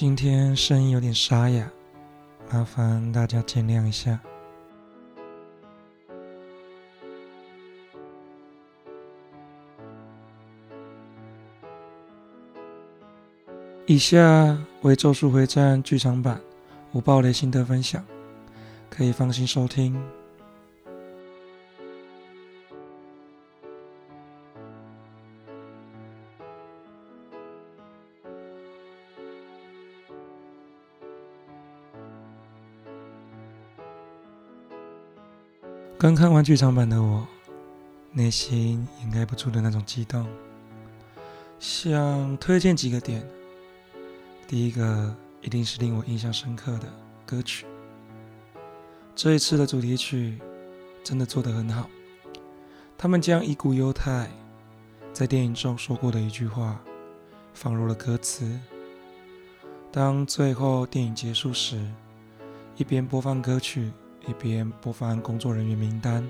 今天声音有点沙哑，麻烦大家见谅一下。以下为《咒术回战》剧场版无暴雷心得分享，可以放心收听。刚看完剧场版的我，内心掩盖不住的那种激动。想推荐几个点。第一个一定是令我印象深刻的歌曲。这一次的主题曲真的做得很好。他们将已故犹太在电影中说过的一句话放入了歌词。当最后电影结束时，一边播放歌曲。一边播放工作人员名单，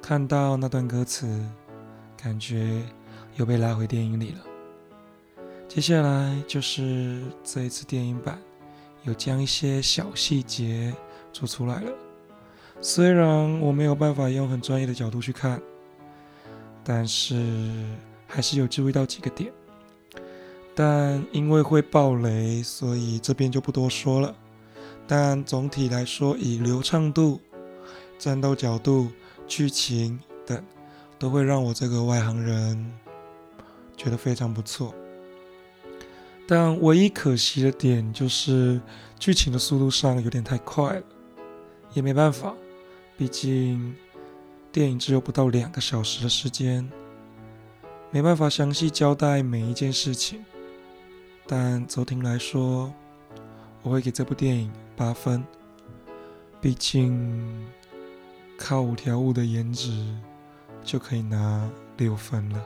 看到那段歌词，感觉又被拉回电影里了。接下来就是这一次电影版，有将一些小细节做出来了。虽然我没有办法用很专业的角度去看，但是还是有注意到几个点。但因为会爆雷，所以这边就不多说了。但总体来说，以流畅度、战斗角度、剧情等，都会让我这个外行人觉得非常不错。但唯一可惜的点就是剧情的速度上有点太快了，也没办法，毕竟电影只有不到两个小时的时间，没办法详细交代每一件事情。但总体来说，我会给这部电影。八分，毕竟靠五条悟的颜值就可以拿六分了。